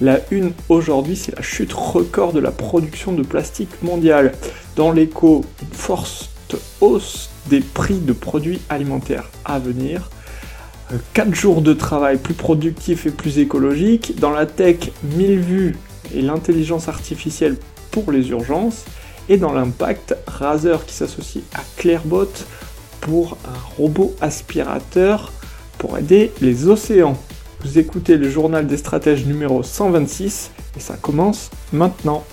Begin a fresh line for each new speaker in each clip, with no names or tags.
La une aujourd'hui, c'est la chute record de la production de plastique mondiale. Dans l'éco, une forte hausse des prix de produits alimentaires à venir. 4 euh, jours de travail plus productifs et plus écologiques. Dans la tech, 1000 vues et l'intelligence artificielle pour les urgences. Et dans l'impact, Razer qui s'associe à Clairbot pour un robot aspirateur pour aider les océans. Vous écoutez le journal des stratèges numéro 126 et ça commence maintenant.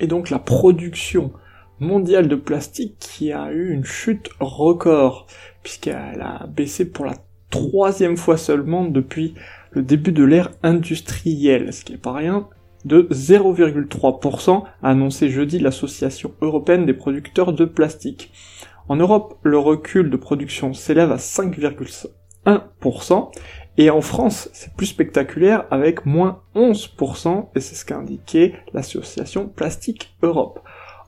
Et donc la production mondiale de plastique qui a eu une chute record, puisqu'elle a baissé pour la troisième fois seulement depuis le début de l'ère industrielle, ce qui n'est pas rien, de 0,3%, a annoncé jeudi l'Association européenne des producteurs de plastique. En Europe, le recul de production s'élève à 5,1%, et en France, c'est plus spectaculaire avec moins 11%, et c'est ce qu'a indiqué l'association Plastique Europe.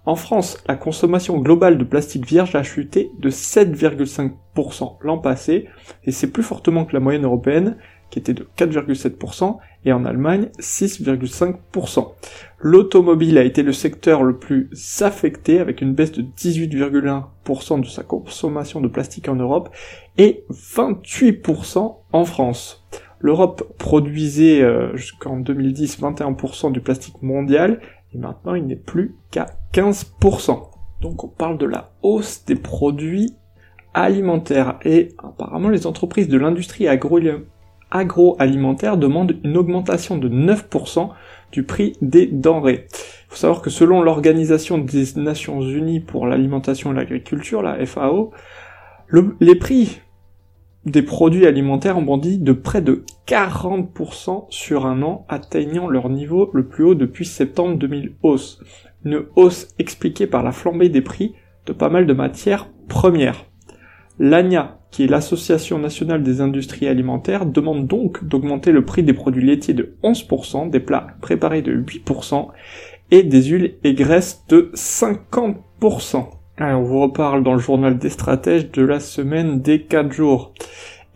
En France, la consommation globale de plastique vierge a chuté de 7,5% l'an passé, et c'est plus fortement que la moyenne européenne, qui était de 4,7%, et en Allemagne 6,5%. L'automobile a été le secteur le plus affecté avec une baisse de 18,1% de sa consommation de plastique en Europe et 28% en France. L'Europe produisait euh, jusqu'en 2010 21% du plastique mondial et maintenant il n'est plus qu'à 15%. Donc on parle de la hausse des produits alimentaires et apparemment les entreprises de l'industrie agroalimentaire agroalimentaire demande une augmentation de 9% du prix des denrées. Il faut savoir que selon l'Organisation des Nations Unies pour l'alimentation et l'agriculture, la FAO, les prix des produits alimentaires ont bondi de près de 40% sur un an, atteignant leur niveau le plus haut depuis septembre 2000 hausse. Une hausse expliquée par la flambée des prix de pas mal de matières premières. L'ANIA, qui est l'Association nationale des industries alimentaires, demande donc d'augmenter le prix des produits laitiers de 11%, des plats préparés de 8% et des huiles et graisses de 50%. on vous reparle dans le journal des stratèges de la semaine des 4 jours.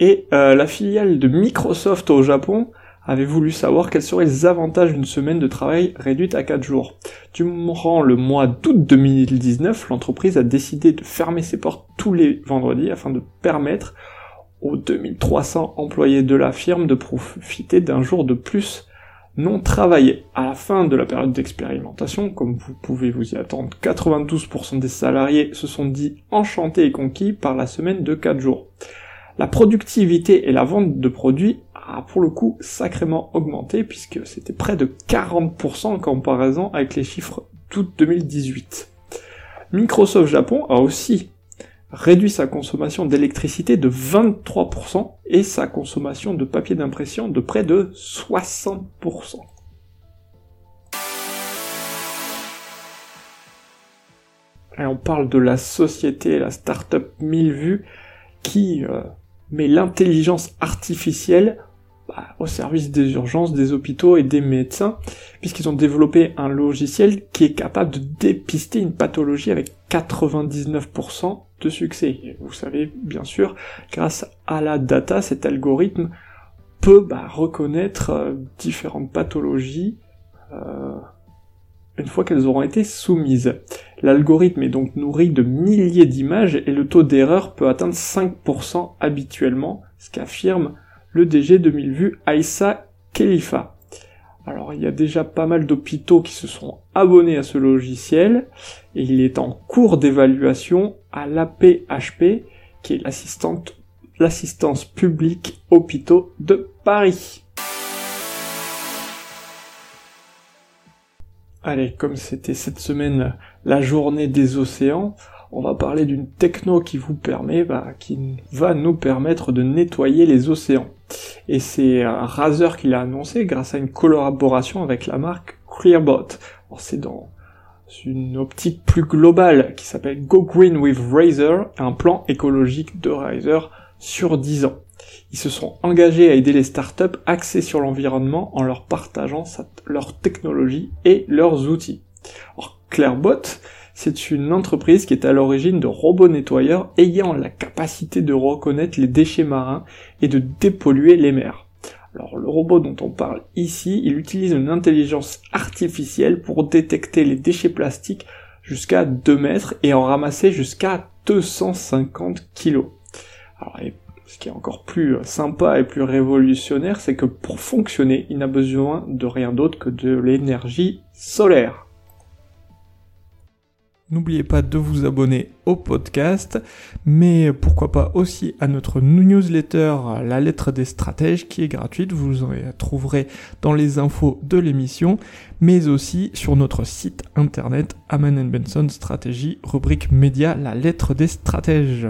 Et euh, la filiale de Microsoft au Japon avait voulu savoir quels seraient les avantages d'une semaine de travail réduite à 4 jours? Durant le mois d'août 2019, l'entreprise a décidé de fermer ses portes tous les vendredis afin de permettre aux 2300 employés de la firme de profiter d'un jour de plus non travaillé. À la fin de la période d'expérimentation, comme vous pouvez vous y attendre, 92% des salariés se sont dit enchantés et conquis par la semaine de 4 jours. La productivité et la vente de produits pour le coup sacrément augmenté puisque c'était près de 40% en comparaison avec les chiffres d'août 2018. Microsoft Japon a aussi réduit sa consommation d'électricité de 23% et sa consommation de papier d'impression de près de 60%. Et on parle de la société, la startup 1000 vues, qui euh, met l'intelligence artificielle bah, au service des urgences, des hôpitaux et des médecins, puisqu'ils ont développé un logiciel qui est capable de dépister une pathologie avec 99% de succès. vous savez, bien sûr, grâce à la data, cet algorithme peut bah, reconnaître euh, différentes pathologies euh, une fois qu'elles auront été soumises. L'algorithme est donc nourri de milliers d'images et le taux d'erreur peut atteindre 5% habituellement, ce qu'affirme le DG 2000 vues Aïssa Khalifa. Alors il y a déjà pas mal d'hôpitaux qui se sont abonnés à ce logiciel et il est en cours d'évaluation à l'APHP qui est l'assistante l'assistance publique hôpitaux de Paris. Allez, comme c'était cette semaine la journée des océans, on va parler d'une techno qui vous permet, bah, qui va nous permettre de nettoyer les océans. Et c'est Razer qui l'a annoncé grâce à une collaboration avec la marque Clearbot. C'est dans une optique plus globale qui s'appelle Go Green with Razer, un plan écologique de Razer sur 10 ans. Ils se sont engagés à aider les startups axées sur l'environnement en leur partageant leur technologie et leurs outils. Alors, Clairbot, c'est une entreprise qui est à l'origine de robots nettoyeurs ayant la capacité de reconnaître les déchets marins et de dépolluer les mers. Alors le robot dont on parle ici, il utilise une intelligence artificielle pour détecter les déchets plastiques jusqu'à 2 mètres et en ramasser jusqu'à 250 kilos. Alors, ce qui est encore plus sympa et plus révolutionnaire, c'est que pour fonctionner, il n'a besoin de rien d'autre que de l'énergie solaire. N'oubliez pas de vous abonner au podcast, mais pourquoi pas aussi à notre newsletter La lettre des stratèges qui est gratuite, vous en trouverez dans les infos de l'émission, mais aussi sur notre site internet Aman Benson Stratégie, rubrique média La lettre des stratèges.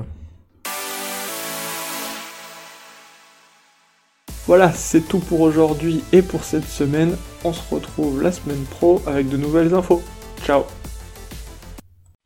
Voilà, c'est tout pour aujourd'hui et pour cette semaine. On se retrouve la semaine pro avec de nouvelles infos. Ciao